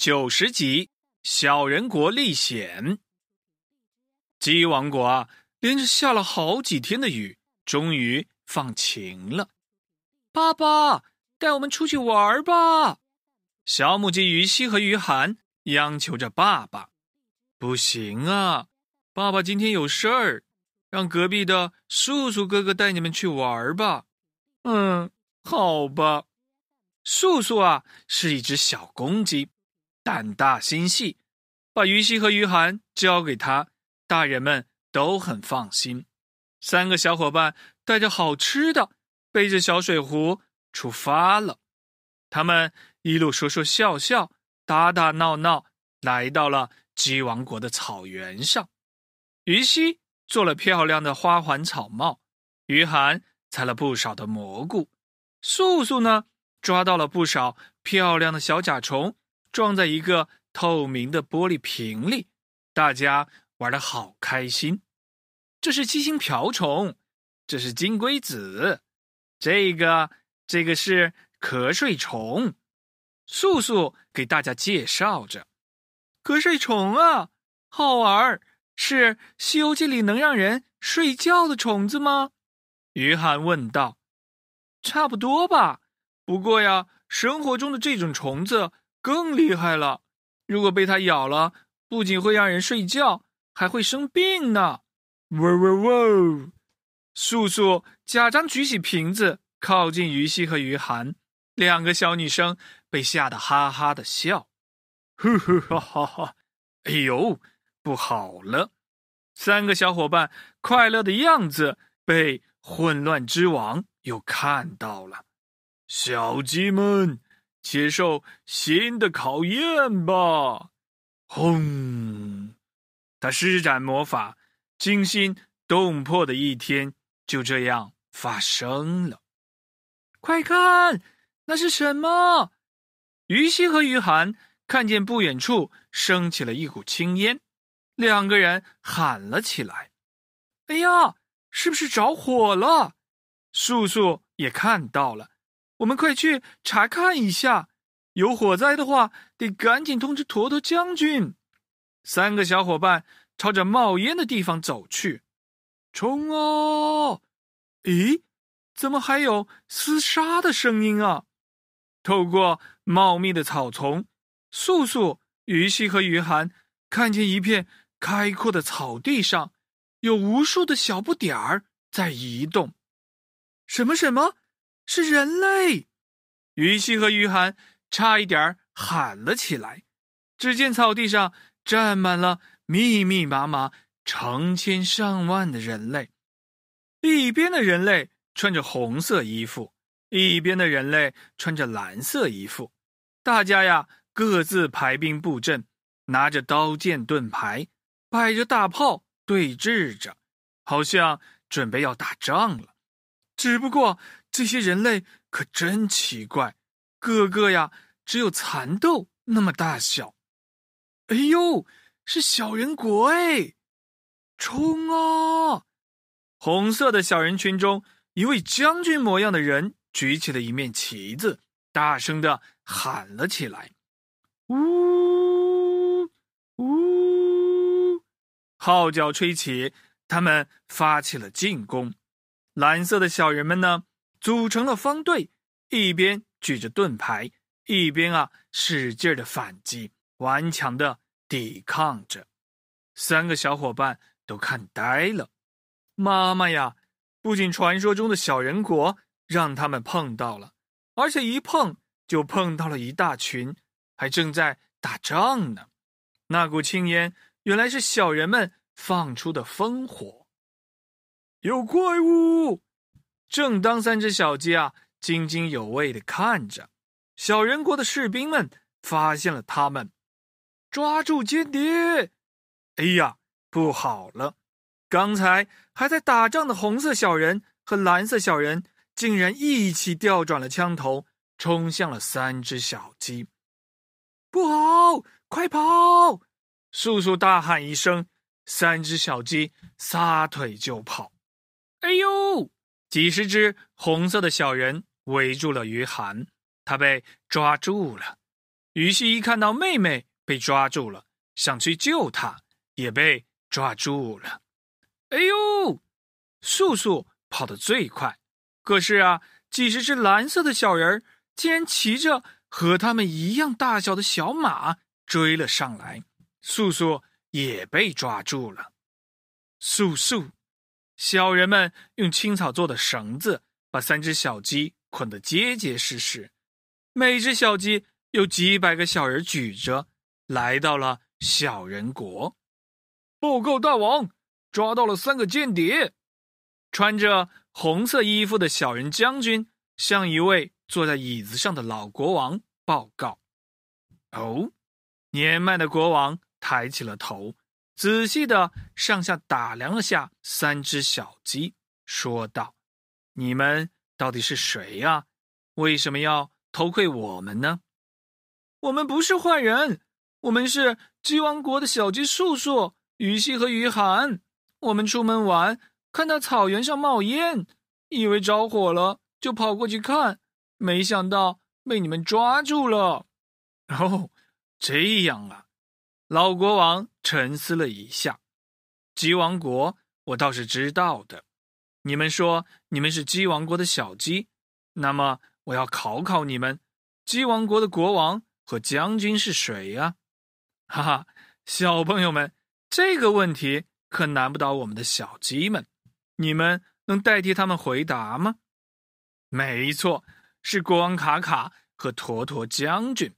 九十集，小人国历险。鸡王国啊，连着下了好几天的雨，终于放晴了。爸爸，带我们出去玩吧！小母鸡于西和于涵央求着爸爸。不行啊，爸爸今天有事儿，让隔壁的素素哥哥带你们去玩吧。嗯，好吧。素素啊，是一只小公鸡，胆大心细，把于西和于涵交给他，大人们都很放心。三个小伙伴带着好吃的，背着小水壶出发了。他们一路说说笑笑，打打闹闹，来到了鸡王国的草原上。于西做了漂亮的花环草帽，于涵采了不少的蘑菇，素素呢？抓到了不少漂亮的小甲虫，装在一个透明的玻璃瓶里，大家玩的好开心。这是七星瓢虫，这是金龟子，这个这个是瞌睡虫。素素给大家介绍着，瞌睡虫啊，好玩，是《西游记》里能让人睡觉的虫子吗？于涵问道。差不多吧。不过呀，生活中的这种虫子更厉害了。如果被它咬了，不仅会让人睡觉，还会生病呢。喔喔喔！素素假装举起瓶子，靠近于西和于涵，两个小女生被吓得哈哈的笑。呵呵哈哈哈！哎呦，不好了！三个小伙伴快乐的样子被混乱之王又看到了。小鸡们，接受新的考验吧！轰！他施展魔法，惊心动魄的一天就这样发生了。快看，那是什么？于西和于涵看见不远处升起了一股青烟，两个人喊了起来：“哎呀，是不是着火了？”素素也看到了。我们快去查看一下，有火灾的话，得赶紧通知坨坨将军。三个小伙伴朝着冒烟的地方走去，冲啊！咦，怎么还有厮杀的声音啊？透过茂密的草丛，素素、于西和于涵看见一片开阔的草地上，有无数的小不点儿在移动。什么什么？是人类，于西和于涵差一点喊了起来。只见草地上站满了密密麻麻、成千上万的人类，一边的人类穿着红色衣服，一边的人类穿着蓝色衣服。大家呀，各自排兵布阵，拿着刀剑盾牌，摆着大炮对峙着，好像准备要打仗了。只不过。这些人类可真奇怪，个个呀只有蚕豆那么大小。哎呦，是小人国哎！冲啊！红色的小人群中，一位将军模样的人举起了一面旗子，大声的喊了起来：“呜呜！”号角吹起，他们发起了进攻。蓝色的小人们呢？组成了方队，一边举着盾牌，一边啊使劲的反击，顽强的抵抗着。三个小伙伴都看呆了。妈妈呀，不仅传说中的小人国让他们碰到了，而且一碰就碰到了一大群，还正在打仗呢。那股青烟原来是小人们放出的烽火。有怪物！正当三只小鸡啊津津有味的看着，小人国的士兵们发现了他们，抓住间谍！哎呀，不好了！刚才还在打仗的红色小人和蓝色小人，竟然一起调转了枪头，冲向了三只小鸡。不好，快跑！叔叔大喊一声，三只小鸡撒腿就跑。哎呦！几十只红色的小人围住了于涵，他被抓住了。于西一看到妹妹被抓住了，想去救她，也被抓住了。哎呦！素素跑得最快，可是啊，几十只蓝色的小人竟然骑着和他们一样大小的小马追了上来，素素也被抓住了。素素，小人们用青草做的绳子把三只小鸡捆得结结实实，每只小鸡有几百个小人举着，来到了小人国。报告大王，抓到了三个间谍。穿着红色衣服的小人将军向一位坐在椅子上的老国王报告：“哦，年迈的国王抬起了头，仔细的上下打量了下三只小鸡，说道：‘你们到底是谁呀？为什么要偷窥我们呢？’我们不是坏人，我们是鸡王国的小鸡素素、雨西和雨涵。我们出门玩。”看到草原上冒烟，以为着火了，就跑过去看，没想到被你们抓住了。哦，这样啊！老国王沉思了一下。鸡王国，我倒是知道的。你们说你们是鸡王国的小鸡，那么我要考考你们：鸡王国的国王和将军是谁呀？哈哈，小朋友们，这个问题可难不倒我们的小鸡们。你们能代替他们回答吗？没错，是国王卡卡和坨坨将军。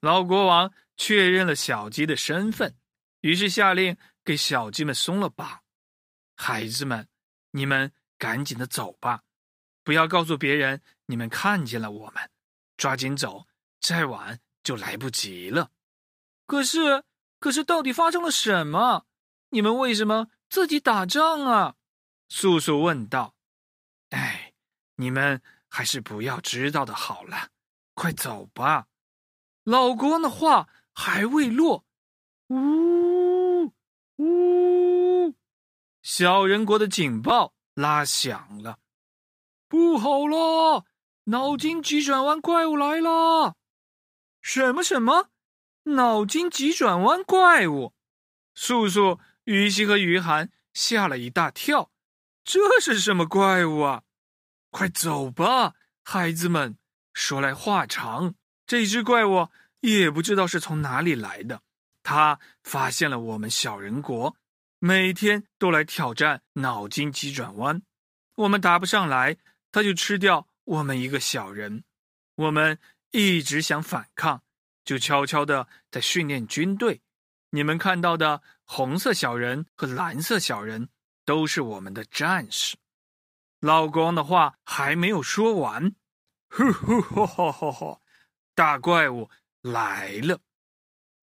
老国王确认了小鸡的身份，于是下令给小鸡们松了绑。孩子们，你们赶紧的走吧，不要告诉别人你们看见了我们，抓紧走，再晚就来不及了。可是，可是，到底发生了什么？你们为什么自己打仗啊？素素问道：“哎，你们还是不要知道的好了，快走吧。”老国王的话还未落，呜呜，小人国的警报拉响了，不好了！脑筋急转弯怪物来了！什么什么？脑筋急转弯怪物？素素、于西和于涵吓了一大跳。这是什么怪物啊！快走吧，孩子们。说来话长，这只怪物也不知道是从哪里来的。他发现了我们小人国，每天都来挑战脑筋急转弯。我们答不上来，他就吃掉我们一个小人。我们一直想反抗，就悄悄的在训练军队。你们看到的红色小人和蓝色小人。都是我们的战士。老国王的话还没有说完，呼呼吼吼吼吼！大怪物来了！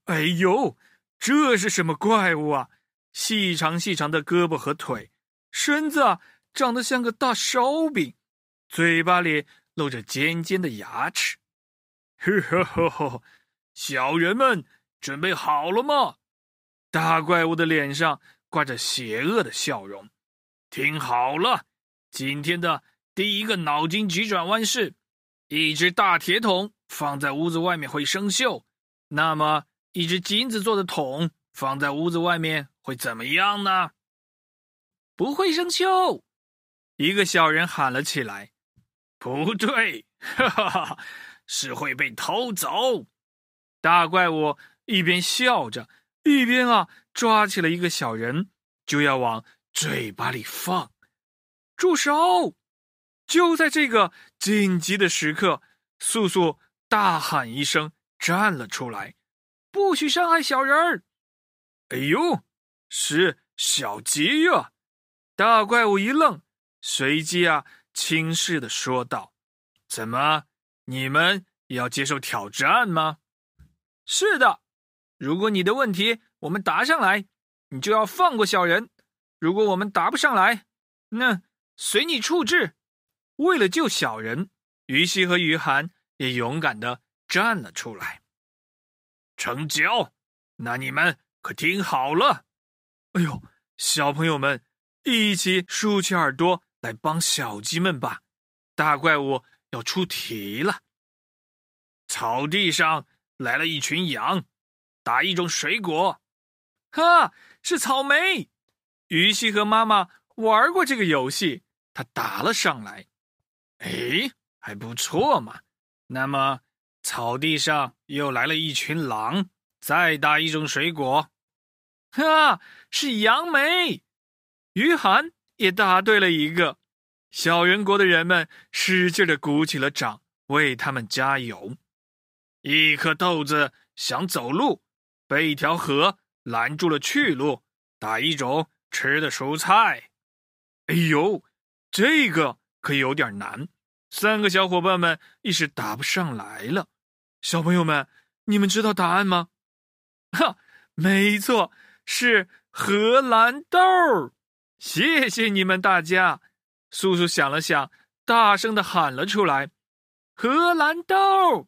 哎呦，这是什么怪物啊？细长细长的胳膊和腿，身子啊长得像个大烧饼，嘴巴里露着尖尖的牙齿。呵呵呵呵，小人们准备好了吗？大怪物的脸上。挂着邪恶的笑容，听好了，今天的第一个脑筋急转弯是：一只大铁桶放在屋子外面会生锈，那么一只金子做的桶放在屋子外面会怎么样呢？不会生锈。一个小人喊了起来：“不对，哈哈哈，是会被偷走。”大怪物一边笑着。一边啊，抓起了一个小人，就要往嘴巴里放。住手！就在这个紧急的时刻，素素大喊一声，站了出来：“不许伤害小人儿！”哎呦，是小鸡呀！大怪物一愣，随即啊，轻视的说道：“怎么，你们也要接受挑战吗？”“是的。”如果你的问题我们答上来，你就要放过小人；如果我们答不上来，那随你处置。为了救小人，于西和于涵也勇敢的站了出来。成交！那你们可听好了！哎呦，小朋友们，一起竖起耳朵来帮小鸡们吧！大怪物要出题了。草地上。来了一群羊，打一种水果。哈，是草莓。于西和妈妈玩过这个游戏，他打了上来。哎，还不错嘛。那么，草地上又来了一群狼，再打一种水果。哈，是杨梅。于涵也答对了一个。小人国的人们使劲的鼓起了掌，为他们加油。一颗豆子想走路，被一条河拦住了去路。打一种吃的蔬菜。哎呦，这个可有点难。三个小伙伴们一时答不上来了。小朋友们，你们知道答案吗？哈，没错，是荷兰豆。谢谢你们大家。叔叔想了想，大声的喊了出来：“荷兰豆！”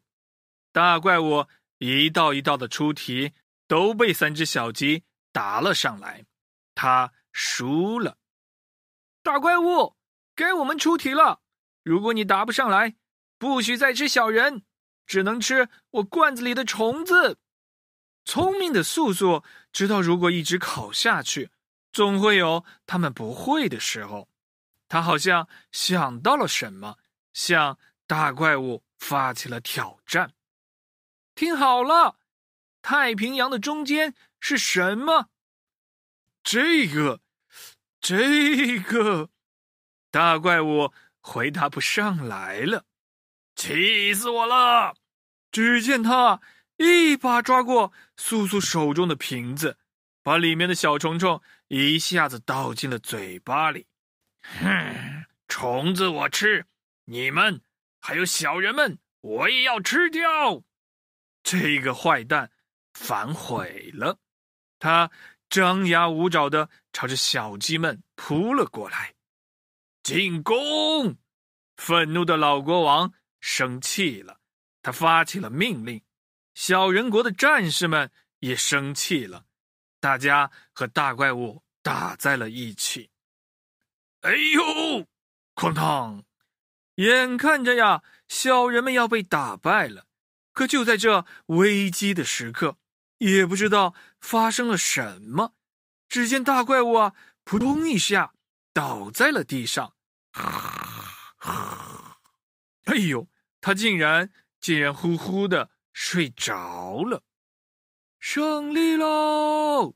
大怪物一道一道的出题，都被三只小鸡答了上来。他输了。大怪物，该我们出题了。如果你答不上来，不许再吃小人，只能吃我罐子里的虫子。聪明的素素知道，如果一直考下去，总会有他们不会的时候。他好像想到了什么，向大怪物发起了挑战。听好了，太平洋的中间是什么？这个，这个，大怪物回答不上来了，气死我了！只见他一把抓过素素手中的瓶子，把里面的小虫虫一下子倒进了嘴巴里。哼，虫子我吃，你们还有小人们，我也要吃掉。这个坏蛋反悔了，他张牙舞爪的朝着小鸡们扑了过来。进攻！愤怒的老国王生气了，他发起了命令。小人国的战士们也生气了，大家和大怪物打在了一起。哎呦！哐当！眼看着呀，小人们要被打败了。可就在这危机的时刻，也不知道发生了什么，只见大怪物啊，扑通一下倒在了地上。啊哎呦！他竟然竟然呼呼的睡着了。胜利喽！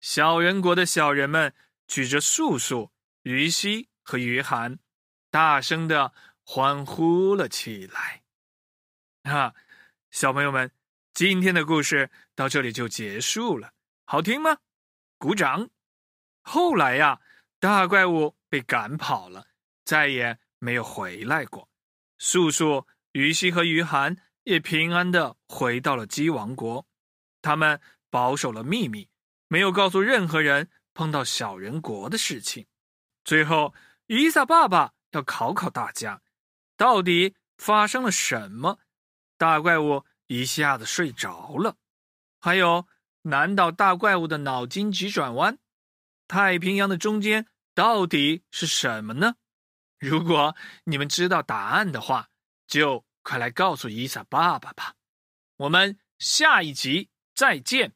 小人国的小人们举着素素。于西和于涵大声的欢呼了起来。啊，小朋友们，今天的故事到这里就结束了，好听吗？鼓掌。后来呀，大怪物被赶跑了，再也没有回来过。素素、于西和于涵也平安的回到了鸡王国。他们保守了秘密，没有告诉任何人碰到小人国的事情。最后，伊萨爸爸要考考大家，到底发生了什么？大怪物一下子睡着了。还有，难道大怪物的脑筋急转弯？太平洋的中间到底是什么呢？如果你们知道答案的话，就快来告诉伊萨爸爸吧。我们下一集再见。